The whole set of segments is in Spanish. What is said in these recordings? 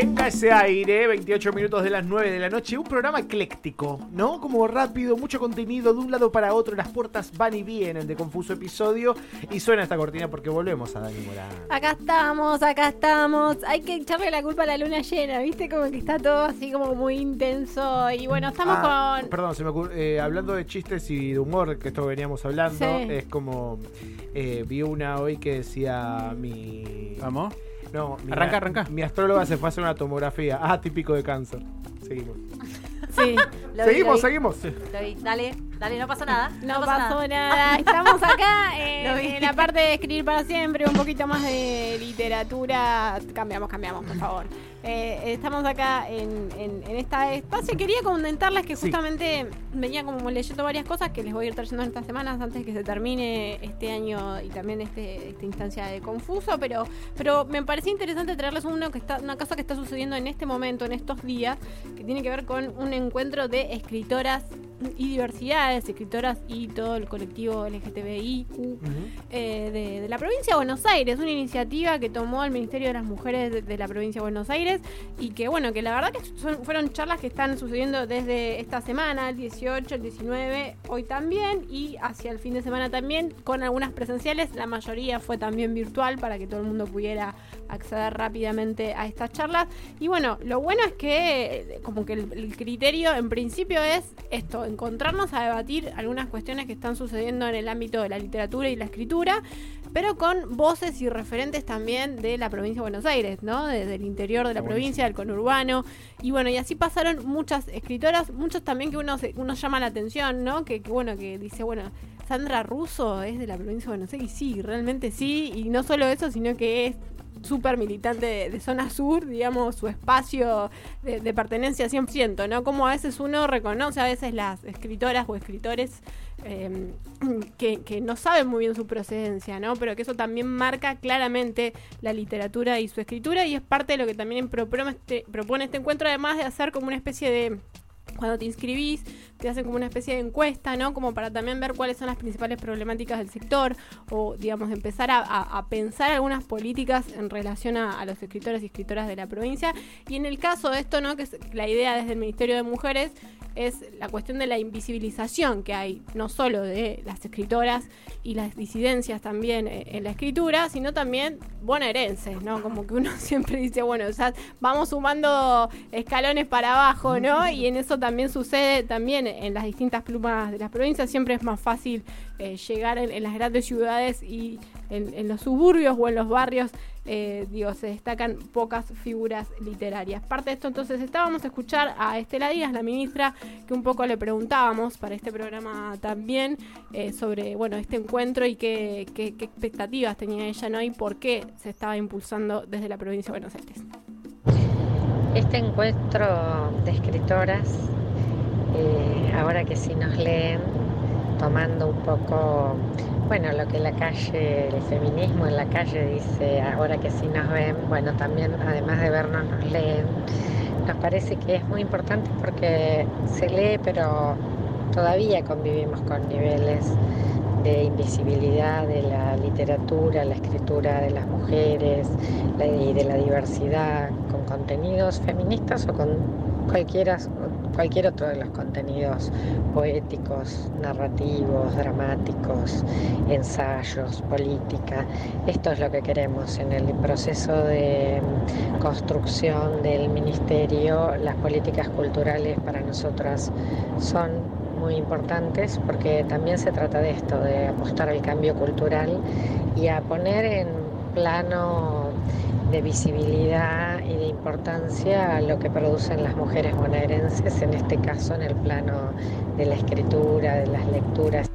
Venga ese aire, 28 minutos de las 9 de la noche, un programa ecléctico, ¿no? Como rápido, mucho contenido de un lado para otro, las puertas van y vienen de confuso episodio y suena esta cortina porque volvemos a Dani Morán. Acá estamos, acá estamos. Hay que echarle la culpa a la luna llena, ¿viste? Como que está todo así como muy intenso. Y bueno, estamos Ah, con. Perdón, se me ocurre, eh, hablando de chistes y de humor, que esto veníamos hablando, Sí. es como, eh, vi una hoy que decía mi... Vamos. No, mi, Arranca, arranca. Mi astróloga se fue a hacer una tomografía. Ah, típico de cáncer. Seguimos. Sí. Lo vi, seguimos, lo vi, seguimos. lo vi. Dale, dale, no pasa nada. No, pasa pasó nada. Estamos acá eh, en la parte de escribir para siempre, un poquito más de literatura. Cambiamos, cambiamos, por favor. Eh, estamos acá en, en, en esta espacio. Quería comentarles que Sí. justamente venía como leyendo varias cosas que les voy a ir trayendo en estas semanas antes de que se termine este año y también este, esta instancia de confuso. Pero, pero me parecía interesante traerles uno que está, una cosa que está sucediendo en este momento, en estos días, que tiene que ver con un encuentro de escritoras y diversidades, escritoras y todo el colectivo LGTBIQ eh, de, de la provincia de Buenos Aires, una iniciativa que tomó el Ministerio de las Mujeres de, de la provincia de Buenos Aires y que bueno, que la verdad que son- fueron charlas que están sucediendo desde esta semana, el 18, el 19, hoy también y hacia el fin de semana también, con algunas presenciales, la mayoría fue también virtual para que todo el mundo pudiera acceder rápidamente a estas charlas. Y bueno, lo bueno es que eh, como que el, el criterio en principio es esto, encontrarnos a debatir algunas cuestiones que están sucediendo en el ámbito de la literatura y la escritura, pero con voces y referentes también de la provincia de Buenos Aires, ¿no? Desde el interior de la provincia, del conurbano. Y bueno, y así pasaron muchas escritoras, muchos también que uno, se- uno llama la atención, ¿no? Que, que bueno, que dice, bueno, Sandra Russo es de la provincia de Buenos Aires, y sí, realmente sí, y no solo eso, sino que es súper militante de, zona sur, digamos, su espacio de, de pertenencia 100%, ¿no? Como a veces uno reconoce a veces las escritoras o escritores eh, que, no saben muy bien su procedencia, ¿no? Pero que eso también marca claramente la literatura y su escritura y es parte de lo que también propone este encuentro, además de hacer como una especie de cuando te inscribís, te hacen como una especie de encuesta, ¿no? Como para también ver cuáles son las principales problemáticas del sector o, digamos, empezar a, pensar algunas políticas en relación a, los escritores y escritoras de la provincia. Y en el caso de esto, ¿no? Que es la idea desde el Ministerio de Mujeres es la cuestión de la invisibilización que hay, no solo de las escritoras y las disidencias también eh, en la escritura, sino también bonaerenses, ¿no? Como que uno siempre dice, bueno, o vamos sumando escalones para abajo, ¿no? Y en eso también sucede también en las distintas plumas de las provincias, siempre es más fácil eh, llegar en, las grandes ciudades y en, los suburbios o en los barrios, eh, digo, se destacan pocas figuras literarias. Parte de esto, entonces, estábamos a escuchar a Estela Díaz, la ministra, que un poco le preguntábamos para este programa también eh, sobre, bueno, este encuentro y qué, qué- qué expectativas tenía ella, ¿no? Y por qué se estaba impulsando desde la provincia de Buenos Aires. Este encuentro de escritoras, eh, ahora que sí nos leen, tomando un poco, bueno, lo que la calle, el feminismo en la calle dice, ahora que sí nos ven, bueno, también además de vernos nos leen, nos parece que es muy importante porque se lee, pero todavía convivimos con niveles de invisibilidad de la literatura, la escritura de las mujeres y de la diversidad, con contenidos feministas o con cualquiera, cualquier otro de los contenidos poéticos, narrativos, dramáticos, ensayos, política. Esto es lo que queremos en el proceso de construcción del ministerio. Las políticas culturales para nosotras son muy importantes porque también se trata de esto, de apostar al cambio cultural y a poner en plano de visibilidad y de importancia lo que producen las mujeres bonaerenses, en este caso en el plano de la escritura, de las lecturas.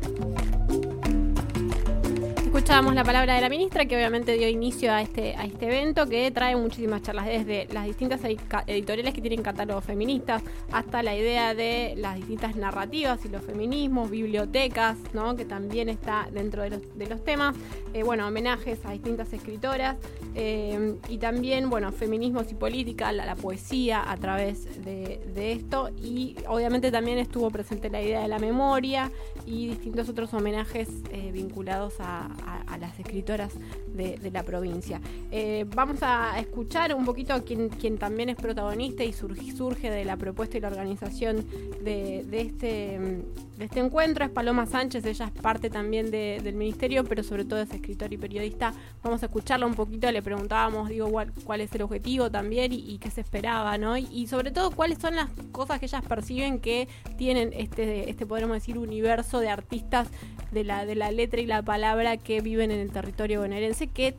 Escuchábamos la palabra de la ministra que obviamente dio inicio a este, a este evento que trae muchísimas charlas desde las distintas editoriales que tienen catálogos feministas hasta la idea de las distintas narrativas y los feminismos, bibliotecas, ¿no? que también está dentro de los, de los temas, Eh, bueno, homenajes a distintas escritoras eh, y también, bueno, feminismos y política, la, poesía a través de, de esto y obviamente también estuvo presente la idea de la memoria y distintos otros homenajes eh, vinculados a a, las escritoras de, la provincia. Eh, vamos a escuchar un poquito a quien, también es protagonista y surge, surge de la propuesta y la organización de, de este de este encuentro. Es Paloma Sánchez, ella es parte también del ministerio, pero sobre todo es escritora y periodista. Vamos a escucharla un poquito, le preguntábamos, digo, cuál, es el objetivo también y, qué se esperaba, ¿no? Y, sobre todo cuáles son las cosas que ellas perciben que tienen este, este podríamos decir, universo de artistas de la, de la letra y la palabra que viven en el territorio bonaerense, que,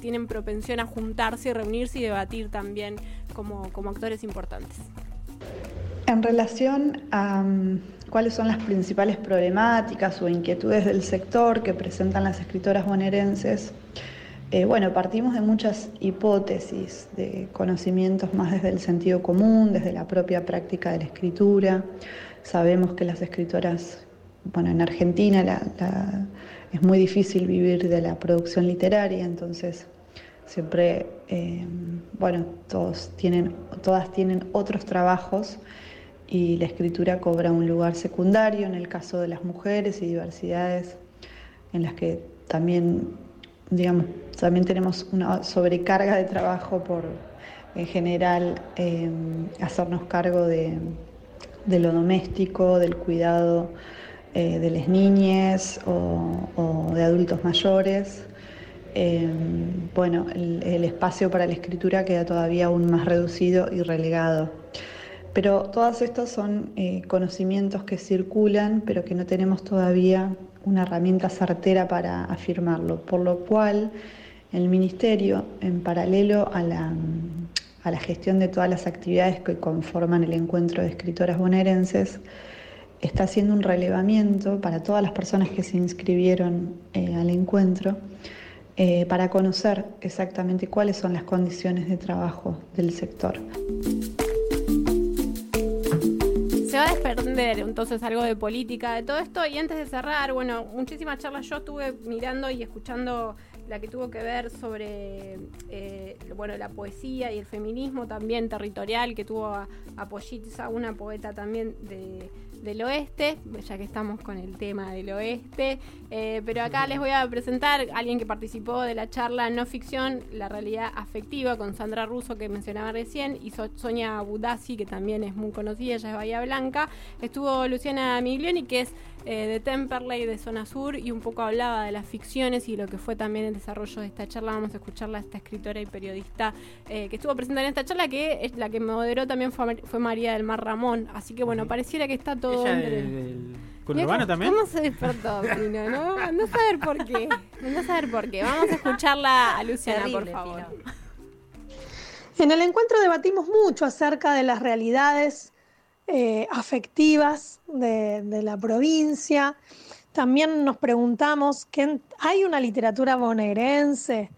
tienen propensión a juntarse reunirse y debatir también como, como actores importantes. En relación a mm, cuáles son las principales problemáticas o inquietudes del sector que presentan las escritoras bonaerenses, eh, bueno, partimos de muchas hipótesis, de conocimientos más desde el sentido común, desde la propia práctica de la escritura. Sabemos que las escritoras, bueno, en Argentina es muy difícil vivir de la producción literaria, entonces siempre, eh, bueno, todos tienen, todas tienen otros trabajos y la escritura cobra un lugar secundario en el caso de las mujeres y diversidades en las que también, digamos, también tenemos una sobrecarga de trabajo por, en general, em, hacernos cargo de, lo doméstico, del cuidado eh, de las niñas o, de adultos mayores. Em, bueno, el espacio para la escritura queda todavía aún más reducido y relegado. Pero todos estos son eh, conocimientos que circulan, pero que no tenemos todavía una herramienta certera para afirmarlo, por lo cual el Ministerio, en paralelo a la, a la gestión de todas las actividades que conforman el encuentro de escritoras bonaerenses, está haciendo un relevamiento para todas las personas que se inscribieron eh, al encuentro eh, para conocer exactamente cuáles son las condiciones de trabajo del sector va a desprender entonces algo de política de todo esto. Y antes de cerrar, bueno, muchísimas charlas yo estuve mirando y escuchando la que tuvo que ver sobre eh, bueno la poesía y el feminismo también territorial que tuvo a, a Pollitza, una poeta también de del oeste, ya que estamos con el tema del oeste. Eh, pero acá les voy a presentar a alguien que participó de la charla no ficción, la realidad afectiva, con Sandra Russo, que mencionaba recién, y Sonia Budassi, que también es muy conocida, ella es Bahía Blanca. Estuvo Luciana Miglioni, que es eh, de Temperley, de Zona Sur, y un poco hablaba de las ficciones y lo que fue también el desarrollo de esta charla. Vamos a escucharla a esta escritora y periodista eh, que estuvo presente en esta charla, que es la que moderó también fue, fue María del Mar Ramón. Así que bueno, pareciera que está todo ¿Ella también? ¿Cómo se despertó, Pino? No, no saber por qué. No saber por qué. Vamos a escucharla a Luciana, por favor. En el encuentro debatimos mucho acerca de las realidades eh, afectivas de, la provincia. También nos preguntamos, ¿qué, ¿hay una literatura bonaerense?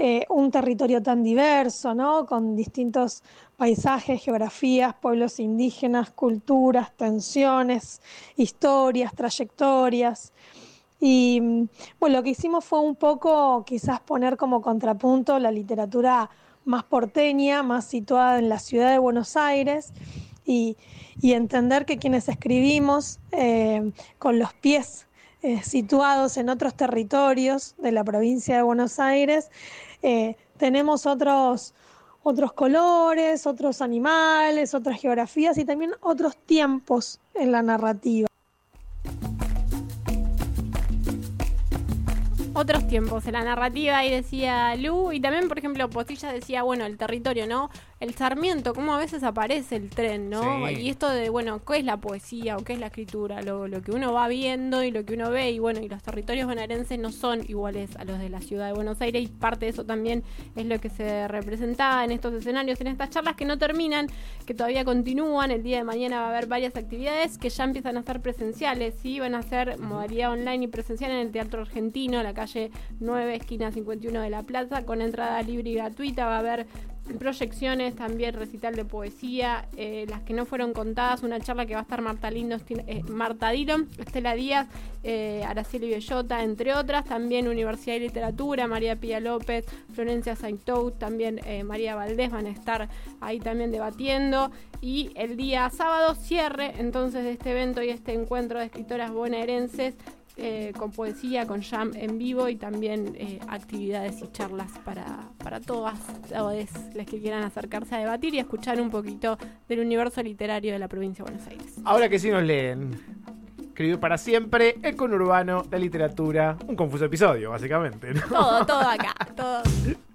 Eh, un territorio tan diverso, ¿no? con distintos paisajes, geografías, pueblos indígenas, culturas, tensiones, historias, trayectorias. Y bueno, lo que hicimos fue un poco quizás poner como contrapunto la literatura más porteña, más situada en la ciudad de Buenos Aires y, entender que quienes escribimos eh, con los pies eh, situados en otros territorios de la provincia de Buenos Aires, eh, tenemos otros, otros colores, otros animales, otras geografías y también otros tiempos en la narrativa. Otros tiempos en la narrativa y decía Lu y también por ejemplo Postilla decía bueno el territorio no el Sarmiento, cómo a veces aparece el tren, ¿no? Y esto de, bueno, ¿qué es la poesía o qué es la escritura? Lo, lo, que uno va viendo y lo que uno ve, y bueno, y los territorios bonaerenses no son iguales a los de la ciudad de Buenos Aires, y parte de eso también es lo que se representaba en estos escenarios, en estas charlas que no terminan, que todavía continúan. El día de mañana va a haber varias actividades que ya empiezan a ser presenciales, ¿sí? Van a ser modalidad online y presencial en el Teatro Argentino, la calle 9, esquina 51 de la Plaza, con entrada libre y gratuita. Va a haber proyecciones, también recital de poesía, eh, las que no fueron contadas, una charla que va a estar Marta, Lindo, eh, Marta Dillon, Estela Díaz, eh, Araceli Bellota, entre otras, también Universidad de Literatura, María Pía López, Florencia Saintou, también eh, María Valdés van a estar ahí también debatiendo. Y el día sábado cierre entonces de este evento y este encuentro de escritoras bonaerenses eh, con poesía, con jam en vivo y también eh, actividades y charlas para, para todas, todas las que quieran acercarse a debatir y escuchar un poquito del universo literario de la provincia de Buenos Aires. Ahora que sí nos leen. Escribir para siempre, el conurbano, la literatura, un confuso episodio, básicamente. ¿no? Todo, todo acá, todo.